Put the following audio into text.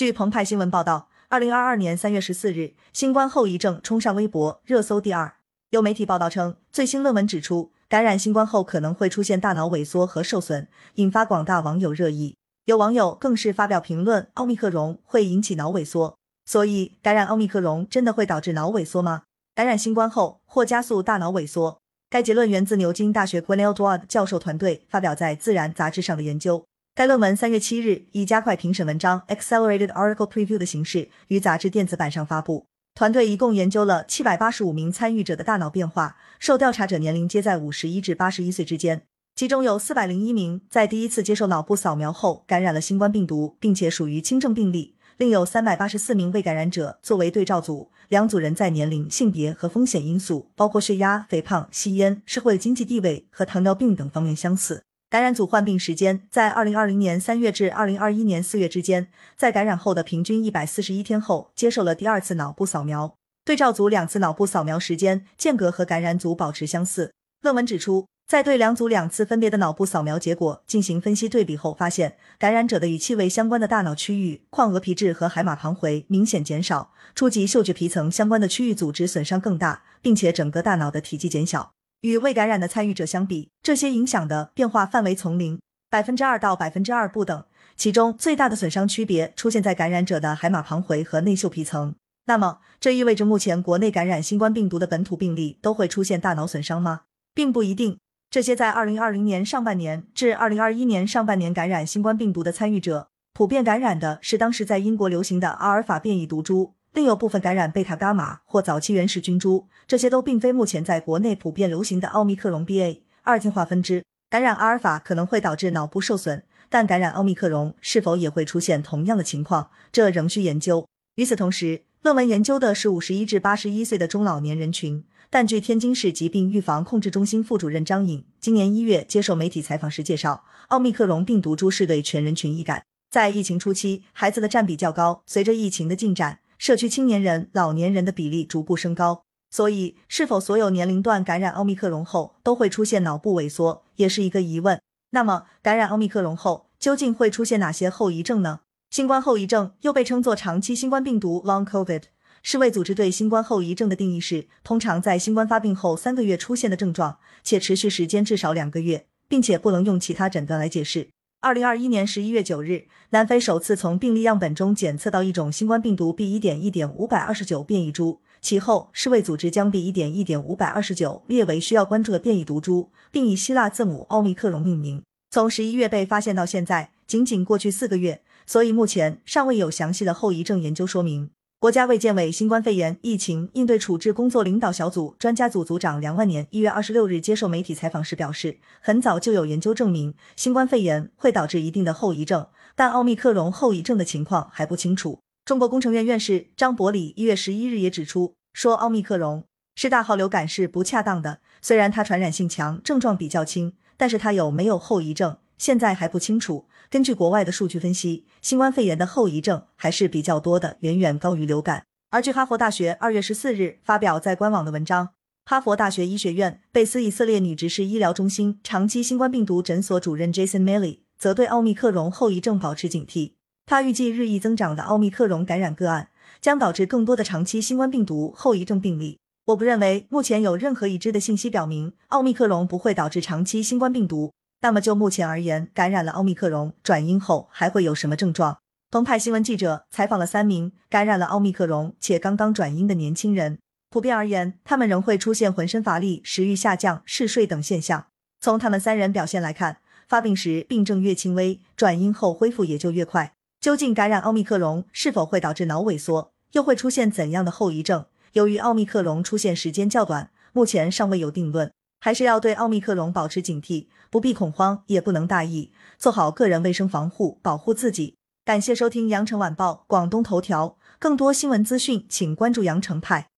据澎湃新闻报道，二零二二年三月十四日，新冠后遗症冲上微博热搜第二。有媒体报道称，最新论文指出，感染新冠后可能会出现大脑萎缩和受损，引发广大网友热议。有网友更是发表评论：奥密克戎会引起脑萎缩，所以感染奥密克戎真的会导致脑萎缩吗？感染新冠后或加速大脑萎缩？该结论源自牛津大学 Gwenel Dward 教授团队发表在《自然》杂志上的研究。该论文三月七日以加快评审文章 （Accelerated Article Preview） 的形式于杂志电子版上发布。团队一共研究了七百八十五名参与者的大脑变化，受调查者年龄皆在五十一至八十一岁之间，其中有四百零一名在第一次接受脑部扫描后感染了新冠病毒，并且属于轻症病例，另有三百八十四名未感染者作为对照组。两组人在年龄、性别和风险因素，包括血压、肥胖、吸烟、社会经济地位和糖尿病等方面相似。感染组患病时间在二零二零年三月至二零二一年四月之间，在感染后的平均一百四十一天后接受了第二次脑部扫描。对照组两次脑部扫描时间间隔和感染组保持相似。论文指出，在对两组两次分别的脑部扫描结果进行分析对比后，发现感染者的与气味相关的大脑区域眶额皮质和海马旁回明显减少，初级嗅觉皮层相关的区域组织损伤更大，并且整个大脑的体积减小。与未感染的参与者相比，这些影响的变化范围从零百分之二到百分之二不等，其中最大的损伤区别出现在感染者的海马旁回和内嗅皮层。那么，这意味着目前国内感染新冠病毒的本土病例都会出现大脑损伤吗？并不一定。这些在二零二零年上半年至二零二一年上半年感染新冠病毒的参与者，普遍感染的是当时在英国流行的阿尔法变异毒株。另有部分感染贝塔伽马或早期原始菌株，这些都并非目前在国内普遍流行的奥密克戎 BA 二进化分支。感染阿尔法可能会导致脑部受损，但感染奥密克戎是否也会出现同样的情况，这仍需研究。与此同时，论文研究的是五十一至八十一岁的中老年人群，但据天津市疾病预防控制中心副主任张颖今年一月接受媒体采访时介绍，奥密克戎病毒株是对全人群易感，在疫情初期，孩子的占比较高，随着疫情的进展。社区青年人、老年人的比例逐步升高，所以是否所有年龄段感染奥密克戎后都会出现脑部萎缩，也是一个疑问。那么，感染奥密克戎后究竟会出现哪些后遗症呢？新冠后遗症又被称作长期新冠病毒 （Long COVID）。世卫组织对新冠后遗症的定义是，通常在新冠发病后三个月出现的症状，且持续时间至少两个月，并且不能用其他诊断来解释。二零二一年十一月九日，南非首次从病例样本中检测到一种新冠病毒 B. 一点一点五百二十九变异株。其后，世卫组织将 B. 一点一点五百二十九列为需要关注的变异毒株，并以希腊字母奥密克戎命名。从十一月被发现到现在，仅仅过去四个月，所以目前尚未有详细的后遗症研究说明。国家卫健委新冠肺炎疫情应对处置工作领导小组专家组组长梁万年一月二十六日接受媒体采访时表示，很早就有研究证明新冠肺炎会导致一定的后遗症，但奥密克戎后遗症的情况还不清楚。中国工程院院士张伯礼一月十一日也指出，说奥密克戎是大号流感是不恰当的，虽然它传染性强，症状比较轻，但是它有没有后遗症，现在还不清楚。根据国外的数据分析，新冠肺炎的后遗症还是比较多的，远远高于流感。而据哈佛大学二月十四日发表在官网的文章，哈佛大学医学院贝斯以色列女执事医疗中心长期新冠病毒诊所主任 Jason Milley 则对奥密克戎后遗症保持警惕。他预计日益增长的奥密克戎感染个案将导致更多的长期新冠病毒后遗症病例。我不认为目前有任何已知的信息表明奥密克戎不会导致长期新冠病毒。那么就目前而言，感染了奥密克戎转阴后还会有什么症状？澎湃新闻记者采访了三名感染了奥密克戎且刚刚转阴的年轻人，普遍而言，他们仍会出现浑身乏力、食欲下降、嗜睡等现象。从他们三人表现来看，发病时病症越轻微，转阴后恢复也就越快。究竟感染奥密克戎是否会导致脑萎缩，又会出现怎样的后遗症？由于奥密克戎出现时间较短，目前尚未有定论。还是要对奥密克戎保持警惕，不必恐慌，也不能大意，做好个人卫生防护，保护自己。感谢收听羊城晚报广东头条，更多新闻资讯，请关注羊城派。